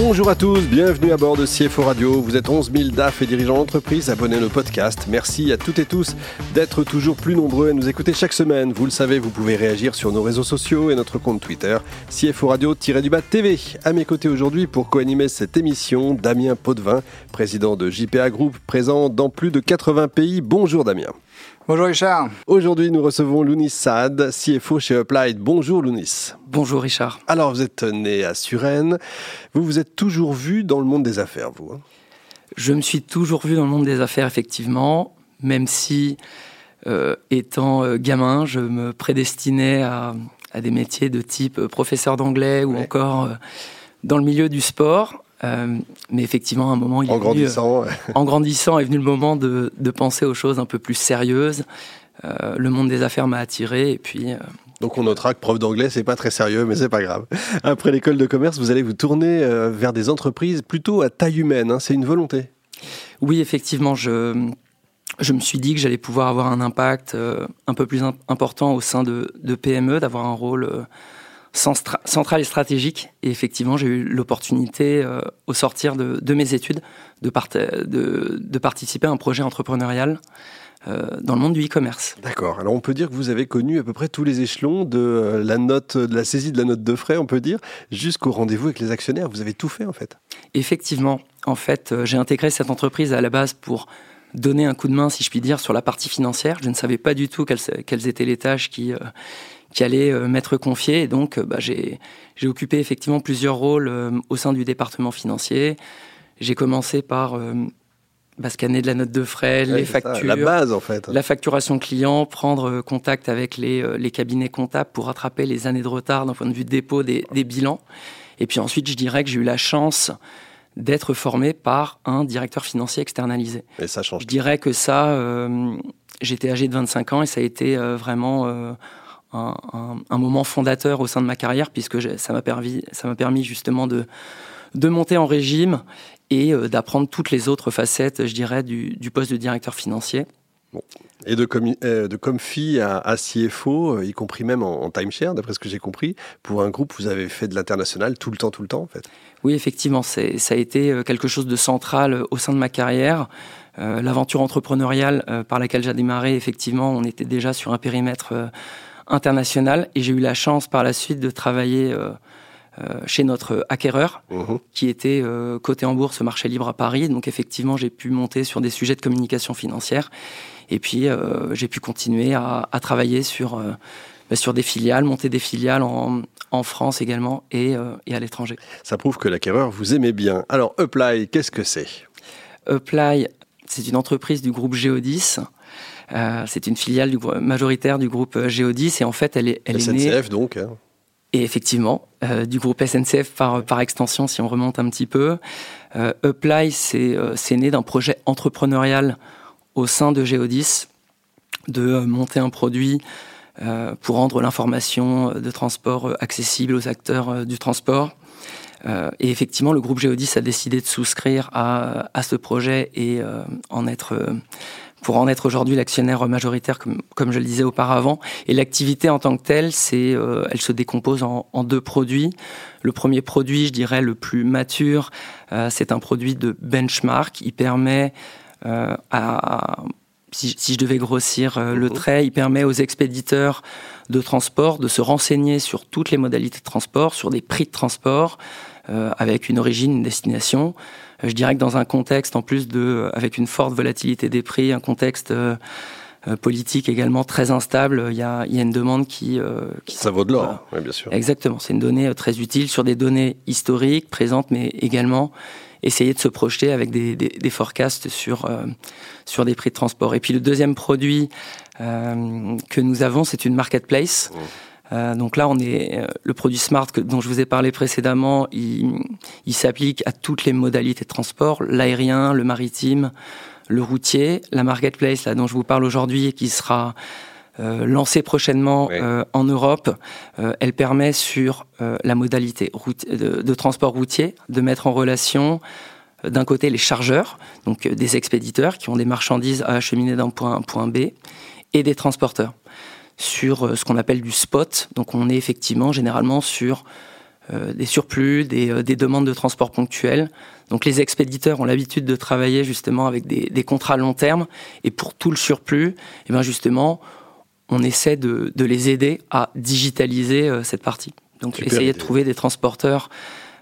Bonjour à tous, bienvenue à bord de CFO Radio. Vous êtes 11 000 DAF et dirigeants d'entreprise abonnés à nos podcasts. Merci à toutes et tous d'être toujours plus nombreux à nous écouter chaque semaine. Vous le savez, vous pouvez réagir sur nos réseaux sociaux et notre compte Twitter, CFO Radio-du-Bas TV. À mes côtés aujourd'hui pour co-animer cette émission, Damien Potvin, président de JPA Group, présent dans plus de 80 pays. Bonjour Damien. Bonjour Richard. Aujourd'hui, nous recevons Lounis Saad, CFO chez Applied. Bonjour Lounis. Bonjour Richard. Alors, vous êtes né à Suresnes. Vous vous êtes toujours vu dans le monde des affaires, vous hein? Je me suis toujours vu dans le monde des affaires, effectivement, même si, euh, étant euh, gamin, je me prédestinais à, des métiers de type euh, professeur d'anglais ou encore dans le milieu du sport. Euh, mais effectivement, à un moment, il en grandissant, euh, en grandissant, est venu le moment de, de, penser aux choses un peu plus sérieuses. Euh, le monde des affaires m'a attiré et puis. donc on notera que prof d'anglais, c'est pas très sérieux, mais c'est pas grave. Après l'école de commerce, vous allez vous tourner vers des entreprises plutôt à taille humaine. Hein, c'est une volonté. Oui, effectivement, je je me suis dit que j'allais pouvoir avoir un impact un peu plus important au sein de, de PME, d'avoir un rôle centrale et stratégique. Et effectivement, j'ai eu l'opportunité, euh, au sortir de, mes études, de, de, participer à un projet entrepreneurial euh, dans le monde du e-commerce. D'accord. Alors on peut dire que vous avez connu à peu près tous les échelons de euh, la note, de la saisie de la note de frais, on peut dire, jusqu'au rendez-vous avec les actionnaires. Vous avez tout fait en fait. Effectivement. En fait, j'ai intégré cette entreprise à la base pour donner un coup de main, si je puis dire, sur la partie financière. Je ne savais pas du tout quelles, quelles étaient les tâches qui qui allait euh, m'être confié. Et donc, euh, bah, j'ai occupé effectivement plusieurs rôles euh, au sein du département financier. J'ai commencé par bah, scanner de la note de frais, les factures, la base en fait, la facturation client, prendre contact avec les, les cabinets comptables pour rattraper les années de retard d'un point de vue dépôt des, des bilans. Et puis ensuite, je dirais que j'ai eu la chance d'être formé par un directeur financier externalisé. Et ça change. Je dirais que ça, euh, j'étais âgé de 25 ans et ça a été vraiment euh, un, moment fondateur au sein de ma carrière, puisque ça m'a permis, ça m'a permis justement de, de monter en régime et euh, d'apprendre toutes les autres facettes, je dirais, du, du poste de directeur financier. Bon. Et de, com euh, de Comfy à, à, CFO, euh, y compris même en, en timeshare, d'après ce que j'ai compris, pour un groupe, vous avez fait de l'international tout le temps, tout le temps, en fait? Oui, effectivement, ça a été quelque chose de central au sein de ma carrière. L'aventure entrepreneuriale par laquelle j'ai démarré, effectivement, on était déjà sur un périmètre international et j'ai eu la chance par la suite de travailler euh, euh, chez notre acquéreur mhm. qui était euh, coté en bourse marché libre à Paris. Donc effectivement, j'ai pu monter sur des sujets de communication financière et puis j'ai pu continuer à, à travailler sur bah, sur des filiales, monter des filiales en, en France également et, et à l'étranger. Ça prouve que l'acquéreur vous aimait bien. Alors Apply, qu'est-ce que c'est? Apply, c'est une entreprise du groupe Geodis euh, c'est une filiale du, majoritaire du groupe euh, Géodis et en fait elle est, elle SNCF est née, donc. Hein. Et effectivement, euh, du groupe SNCF par, par extension, si on remonte un petit peu. Euh, Apply, c'est né d'un projet entrepreneurial au sein de Geodis de monter un produit pour rendre l'information de transport accessible aux acteurs du transport. et effectivement, le groupe Geodis a décidé de souscrire à, à ce projet et en être pour en être aujourd'hui l'actionnaire majoritaire, comme, comme, je le disais auparavant. Et l'activité en tant que telle, c'est, euh, elle se décompose en, en, deux produits. Le premier produit, je dirais le plus mature, euh, c'est un produit de benchmark. Il permet euh, à si, si, je devais grossir euh, le mhm. trait, il permet aux expéditeurs de transport de se renseigner sur toutes les modalités de transport, sur des prix de transport, euh, avec une origine, une destination. Euh, je dirais que dans un contexte, en plus de, avec une forte volatilité des prix, un contexte euh, politique également très instable, il y a, il y a une demande qui... qui Ça vaut de l'or, oui, bien sûr. Exactement, c'est une donnée très utile sur des données historiques, présentes, mais également essayer de se projeter avec des, des, des forecasts sur, sur des prix de transport. Et puis le deuxième produit que nous avons, c'est une marketplace. Mmh. Euh, donc là, on est euh, le produit Smart que, dont je vous ai parlé précédemment. Il, il s'applique à toutes les modalités de transport l'aérien, le maritime, le routier. La marketplace, là, dont je vous parle aujourd'hui, qui sera euh, lancée prochainement en Europe, elle permet sur la modalité de, de, transport routier de mettre en relation d'un côté les chargeurs, donc des expéditeurs qui ont des marchandises à acheminer d'un point A à un point B, et des transporteurs sur ce qu'on appelle du spot. Donc on est effectivement généralement sur des surplus, des, des, demandes de transport ponctuels. Donc les expéditeurs ont l'habitude de travailler justement avec des, des, contrats long terme et pour tout le surplus, eh bien justement, on essaie de, de, les aider à digitaliser cette partie. Donc essayer de trouver des transporteurs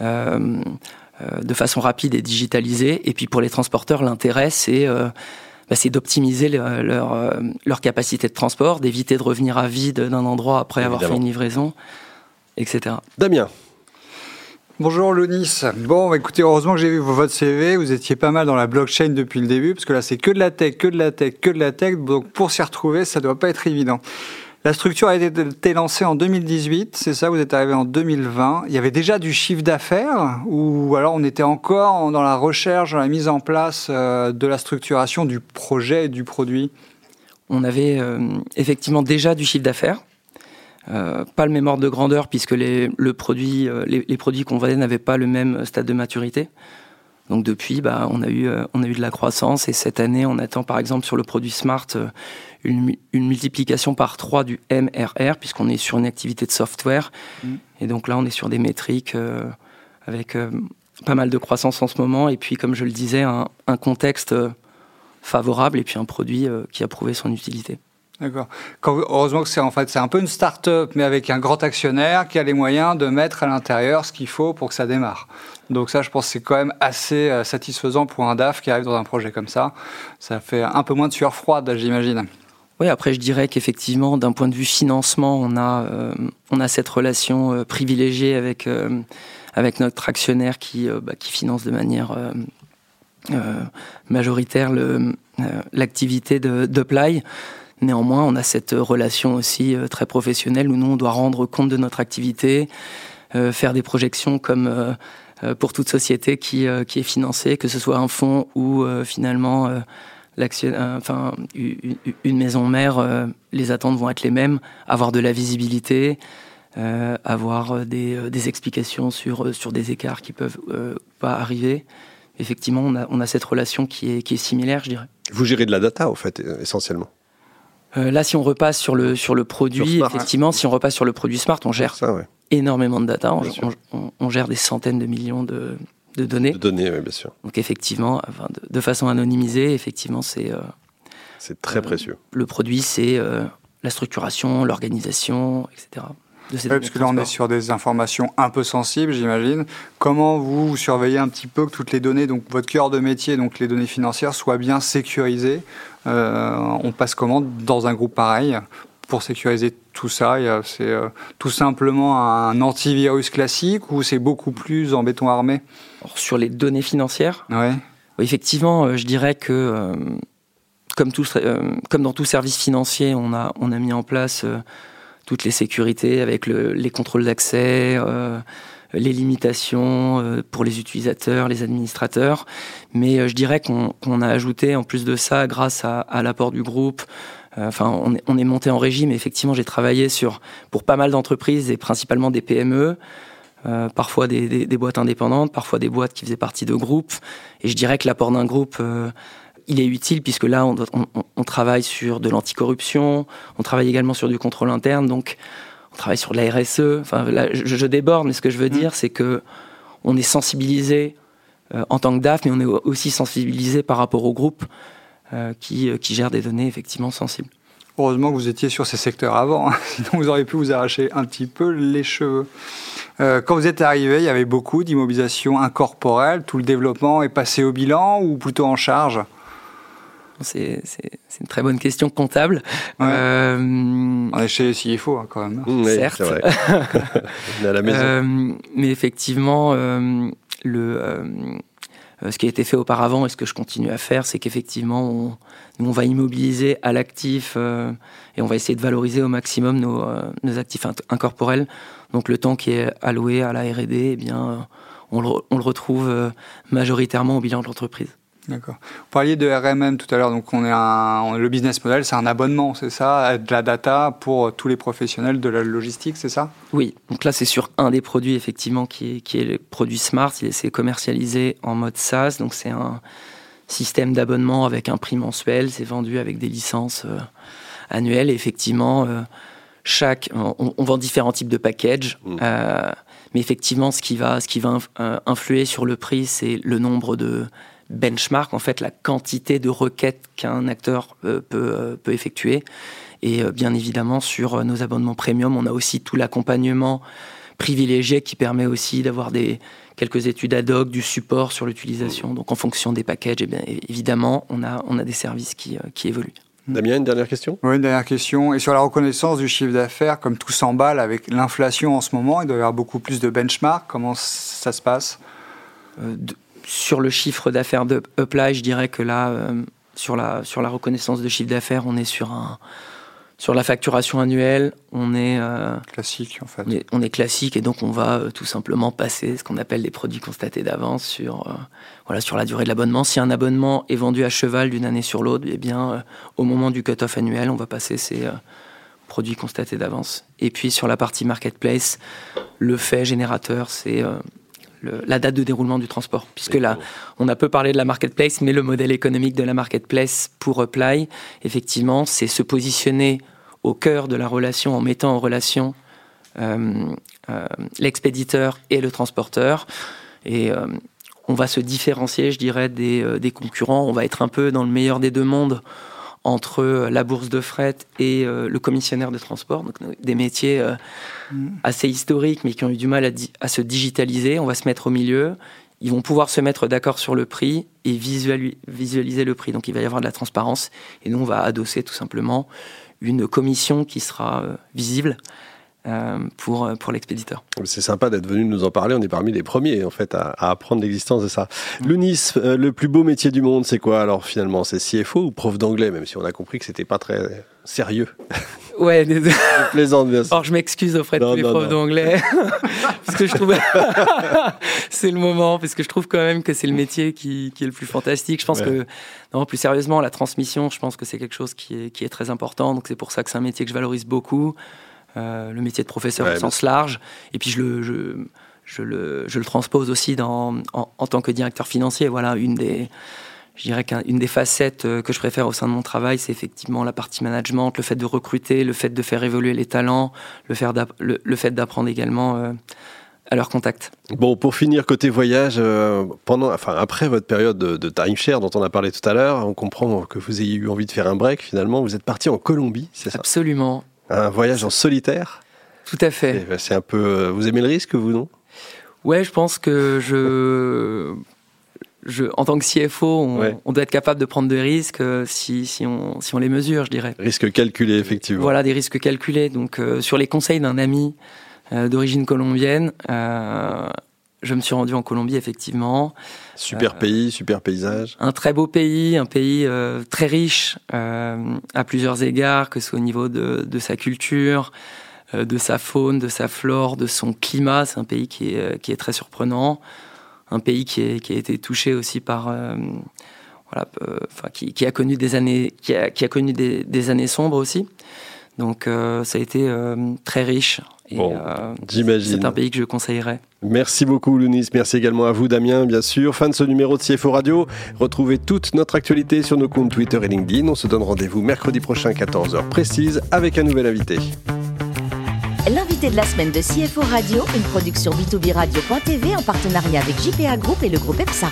euh, euh, de façon rapide et digitalisée. Et puis pour les transporteurs, l'intérêt, c'est euh, bah, d'optimiser leur, leur, capacité de transport, d'éviter de revenir à vide d'un endroit après avoir fait une livraison, etc. Damien Bonjour Lounis. Bon, écoutez, heureusement que j'ai vu votre CV. Vous étiez pas mal dans la blockchain depuis le début, parce que là, c'est que de la tech, que de la tech, que de la tech. Donc, pour s'y retrouver, ça doit pas être évident. La structure a été lancée en 2018, c'est ça, vous êtes arrivé en 2020. Il y avait déjà du chiffre d'affaires ou alors on était encore dans la recherche, dans la mise en place euh, de la structuration du projet et du produit? On avait euh, effectivement déjà du chiffre d'affaires. Euh, pas le même ordre de grandeur puisque les, le produit, les, les produits qu'on vendait n'avaient pas le même stade de maturité. Donc depuis, bah, on, a eu, euh, on a eu de la croissance et cette année, on attend par exemple sur le produit Smart euh, une, une multiplication par 3 du MRR puisqu'on est sur une activité de software. Mm. Et donc là, on est sur des métriques euh, avec pas mal de croissance en ce moment. Et puis, comme je le disais, un, un contexte favorable et puis un produit qui a prouvé son utilité. D'accord. Heureusement que c'est en fait un peu une start-up, mais avec un grand actionnaire qui a les moyens de mettre à l'intérieur ce qu'il faut pour que ça démarre. Donc ça, je pense, c'est quand même assez euh, satisfaisant pour un DAF qui arrive dans un projet comme ça. Ça fait un peu moins de sueur froide, j'imagine. Oui, après, je dirais qu'effectivement, d'un point de vue financement, on a euh, on a cette relation euh, privilégiée avec avec notre actionnaire qui bah, qui finance de manière majoritaire l'activité de, de Play. Néanmoins, on a cette relation aussi euh, très professionnelle où nous, on doit rendre compte de notre activité, euh, faire des projections comme euh, pour toute société qui, qui est financée, que ce soit un fonds ou finalement une maison mère, les attentes vont être les mêmes, avoir de la visibilité, avoir des, des, explications sur, sur des écarts qui peuvent pas arriver. Effectivement, on a, on a cette relation qui est, qui est similaire, je dirais. Vous gérez de la data, en fait, essentiellement euh, là, si on repasse sur le, sur le produit, effectivement, si on repasse sur le produit Smart, on gère énormément de data. On, gère des centaines de millions de, de données. De données, oui, bien sûr. Donc, effectivement, de, façon anonymisée, effectivement, c'est. Euh, c'est très précieux. Le produit, c'est euh, la structuration, l'organisation, etc. Oui, parce que là, on est sur des informations un peu sensibles, j'imagine. Comment vous, surveillez un petit peu que toutes les données, donc votre cœur de métier, donc les données financières, soient bien sécurisées euh, On passe comment dans un groupe pareil pour sécuriser tout ça? C'est euh, tout simplement un antivirus classique ou c'est beaucoup plus en béton armé? Sur les données financières? Ouais. Effectivement, euh, je dirais que comme, tout, comme dans tout service financier, on a, on a mis en place toutes les sécurités avec le, les contrôles d'accès, euh, les limitations euh, pour les utilisateurs, les administrateurs. Mais euh, je dirais qu'on a ajouté en plus de ça, grâce à, à l'apport du groupe, euh, enfin on est, on est monté en régime. Effectivement, j'ai travaillé sur pour pas mal d'entreprises et principalement des PME. Euh, parfois des, des, des, boîtes indépendantes, parfois des boîtes qui faisaient partie de groupes. Et je dirais que l'apport d'un groupe euh, il est utile puisque là, on, on, on travaille sur de l'anticorruption, on travaille également sur du contrôle interne, donc on travaille sur de la RSE. Enfin, là, je, je, déborde, mais ce que je veux mmh. dire, c'est que on est sensibilisé euh, en tant que DAF, mais on est aussi sensibilisé par rapport au groupe euh, qui, euh, qui gère des données effectivement sensibles. Heureusement que vous étiez sur ces secteurs avant, hein. sinon vous auriez pu vous arracher un petit peu les cheveux. Euh, quand vous êtes arrivé, il y avait beaucoup d'immobilisation incorporelle. Tout le développement est passé au bilan ou plutôt en charge? C'est une très bonne question comptable. Ouais. Euh, On est chez CFO hein, quand même. Oui, certes. Vrai. On est à la maison. Euh, mais effectivement, euh, le, euh, ce qui a été fait auparavant et ce que je continue à faire, c'est qu'effectivement, on, on, va immobiliser à l'actif euh, et on va essayer de valoriser au maximum nos, nos, actifs incorporels. Donc le temps qui est alloué à la R&D, eh bien, on le, on le retrouve majoritairement au bilan de l'entreprise. D'accord. Vous parliez de RMM tout à l'heure, donc on est un, le business model, c'est un abonnement, c'est ça, de la data pour tous les professionnels de la logistique, c'est ça? Oui, donc là c'est sur un des produits effectivement qui est, qui est le produit Smart, il est commercialisé en mode SaaS, donc c'est un système d'abonnement avec un prix mensuel, c'est vendu avec des licences euh, annuelles, et effectivement, euh, chaque, on, vend différents types de packages. Mmh. Euh, mais effectivement, ce qui va, ce qui va influer sur le prix, c'est le nombre de benchmark, en fait, la quantité de requêtes qu'un acteur euh, peut, euh, peut, effectuer. Et euh, bien évidemment, sur nos abonnements premium, on a aussi tout l'accompagnement privilégié qui permet aussi d'avoir des quelques études ad hoc, du support sur l'utilisation. Donc en fonction des packages, et eh bien, évidemment, on a, on a des services qui, qui évoluent. Damien, une dernière question? Oui, une dernière question. Et sur la reconnaissance du chiffre d'affaires, comme tout s'emballe avec l'inflation en ce moment, il doit y avoir beaucoup plus de benchmarks. Comment ça se passe? Sur le chiffre d'affaires de Uply, je dirais que là, euh, sur, la, sur la reconnaissance de chiffre d'affaires, on est sur un, sur la facturation annuelle, on est euh, classique en fait. On est, classique et donc on va euh, tout simplement passer ce qu'on appelle des produits constatés d'avance sur voilà sur la durée de l'abonnement. Si un abonnement est vendu à cheval d'une année sur l'autre, eh bien au moment du cut-off annuel, on va passer ces produits constatés d'avance. Et puis sur la partie marketplace, le fait générateur, c'est la date de déroulement du transport. Puisque là, on a peu parlé de la marketplace, mais le modèle économique de la marketplace pour Apply, effectivement, c'est se positionner au cœur de la relation en mettant en relation euh, euh, l'expéditeur et le transporteur. Et euh, on va se différencier, je dirais, des, des, concurrents. On va être un peu dans le meilleur des deux mondes entre euh, la bourse de fret et euh, le commissionnaire de transport, donc des métiers euh, mm. assez historiques mais qui ont eu du mal à, se digitaliser. On va se mettre au milieu. Ils vont pouvoir se mettre d'accord sur le prix et visualiser le prix. Donc il va y avoir de la transparence et nous on va adosser tout simplement une commission qui sera visible pour, euh, pour l'expéditeur. C'est sympa d'être venu nous en parler. On est parmi les premiers en fait à, apprendre l'existence de ça. Le euh, le plus beau métier du monde, c'est quoi alors finalement? C'est CFO ou prof d'anglais Même si on a compris que c'était pas très sérieux? Ouais, désolé. Je plaisante bien sûr. Alors je m'excuse auprès de tous les profs d'anglais parce que je trouve c'est le moment parce que je trouve quand même que c'est le métier qui, qui, est le plus fantastique. Je pense que non, plus sérieusement, la transmission, je pense que c'est quelque chose qui est, qui est très important. Donc c'est pour ça que c'est un métier que je valorise beaucoup. Euh, le métier de professeur au sens large. Et puis je le, je, je, le, je le transpose aussi dans, en, tant que directeur financier. Voilà, une des, je dirais qu'une des facettes euh, que je préfère au sein de mon travail, c'est effectivement la partie management, le fait de recruter, le fait de faire évoluer les talents, le, faire le, le fait d'apprendre également euh, à leur contact. Bon, pour finir côté voyage, pendant, enfin après votre période de, de timeshare dont on a parlé tout à l'heure, on comprend que vous ayez eu envie de faire un break. Finalement, vous êtes parti en Colombie, c'est ça? Absolument. Un voyage en solitaire Tout à fait. Ben, c'est un peu. Euh, vous aimez le risque, vous, non? Ouais, je pense que je. Je, en tant que CFO, on, doit être capable de prendre des risques euh, si, si, on, si on les mesure, je dirais. Risques calculés, effectivement. Voilà, des risques calculés. Donc, euh, sur les conseils d'un ami d'origine colombienne, je me suis rendu en Colombie, effectivement. Super euh, pays, super paysage. Un très beau pays, un pays euh, très riche euh, à plusieurs égards, que ce soit au niveau de, de sa culture, de sa faune, de sa flore, de son climat. C'est un pays qui est, qui est très surprenant. Un pays qui, est, qui a été touché aussi par... voilà, enfin, qui, qui, a connu des années, qui a, qui a connu des, des années sombres aussi. Donc ça a été très riche bon, j'imagine. C'est un pays que je conseillerais. Merci beaucoup, Lounis. Merci également à vous, Damien, bien sûr. Fin de ce numéro de CFO Radio. Retrouvez toute notre actualité sur nos comptes Twitter et LinkedIn. On se donne rendez-vous mercredi prochain, 14h précise, avec un nouvel invité. L'invité de la semaine de CFO Radio, une production B2B Radio.tv en partenariat avec JPA Group et le groupe EPSA.